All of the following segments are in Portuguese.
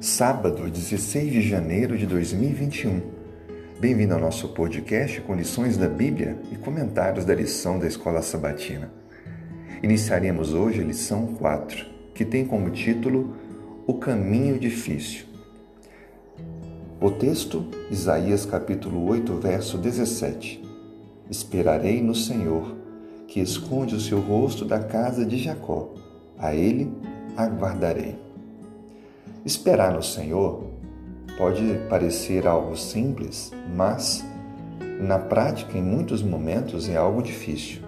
sábado, 16 de janeiro de 2021. Bem-vindo ao nosso podcast com lições da Bíblia e comentários da lição da Escola Sabatina. Iniciaremos hoje a lição 4, que tem como título O Caminho Difícil. O texto, Isaías capítulo 8, verso 17. Esperarei no Senhor, que esconde o seu rosto da casa de Jacó. A ele aguardarei. Esperar no Senhor pode parecer algo simples, mas na prática, em muitos momentos, é algo difícil.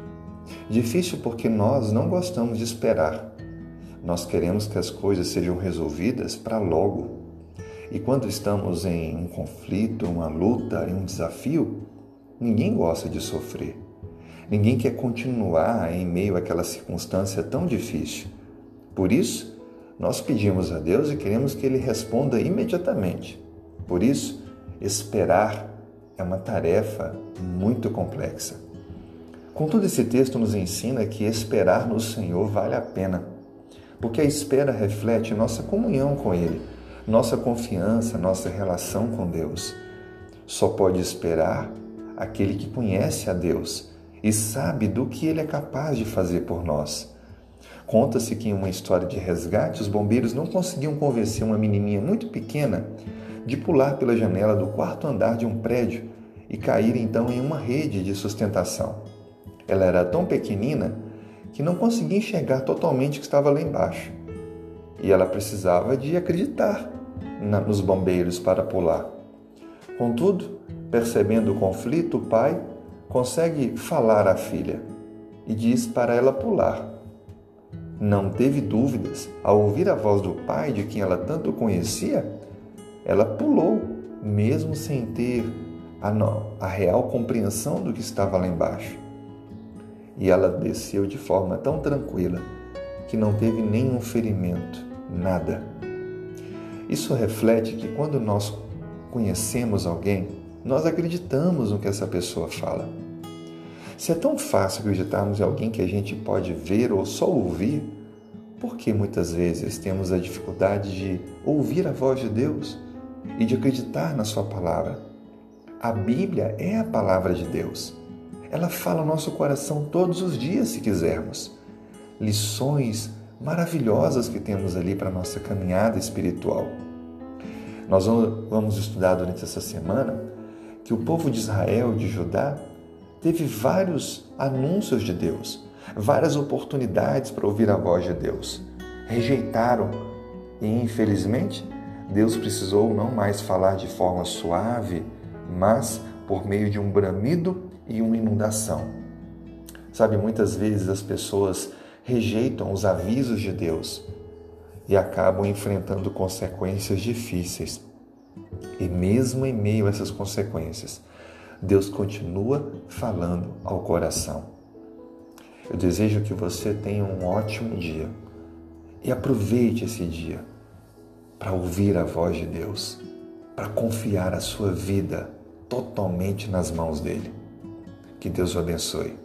Difícil porque nós não gostamos de esperar. Nós queremos que as coisas sejam resolvidas para logo. E quando estamos em um conflito, uma luta, em um desafio, ninguém gosta de sofrer. Ninguém quer continuar em meio àquela circunstância tão difícil. Por isso, nós pedimos a Deus e queremos que Ele responda imediatamente. Por isso, esperar é uma tarefa muito complexa. Contudo, esse texto nos ensina que esperar no Senhor vale a pena, porque a espera reflete nossa comunhão com Ele, nossa confiança, nossa relação com Deus. Só pode esperar aquele que conhece a Deus e sabe do que Ele é capaz de fazer por nós. Conta-se que em uma história de resgate, os bombeiros não conseguiam convencer uma menininha muito pequena de pular pela janela do quarto andar de um prédio e cair então em uma rede de sustentação. Ela era tão pequenina que não conseguia enxergar totalmente o que estava lá embaixo. E ela precisava de acreditar nos bombeiros para pular. Contudo, percebendo o conflito, o pai consegue falar à filha e diz para ela pular. Não teve dúvidas. Ao ouvir a voz do pai, de quem ela tanto conhecia, ela pulou, mesmo sem ter a, a real compreensão do que estava lá embaixo. E ela desceu de forma tão tranquila que não teve nenhum ferimento, nada. Isso reflete que quando nós conhecemos alguém, nós acreditamos no que essa pessoa fala. Se é tão fácil acreditarmos em alguém que a gente pode ver ou só ouvir, por que muitas vezes temos a dificuldade de ouvir a voz de Deus e de acreditar na Sua palavra? A Bíblia é a palavra de Deus. Ela fala ao nosso coração todos os dias, se quisermos. Lições maravilhosas que temos ali para a nossa caminhada espiritual. Nós vamos estudar durante essa semana que o povo de Israel, de Judá, teve vários anúncios de Deus, várias oportunidades para ouvir a voz de Deus. Rejeitaram e, infelizmente, Deus precisou não mais falar de forma suave, mas por meio de um bramido e uma inundação. Sabe, muitas vezes as pessoas rejeitam os avisos de Deus e acabam enfrentando consequências difíceis. E mesmo em meio a essas consequências, Deus continua falando ao coração. Eu desejo que você tenha um ótimo dia e aproveite esse dia para ouvir a voz de Deus, para confiar a sua vida totalmente nas mãos dele. Que Deus o abençoe.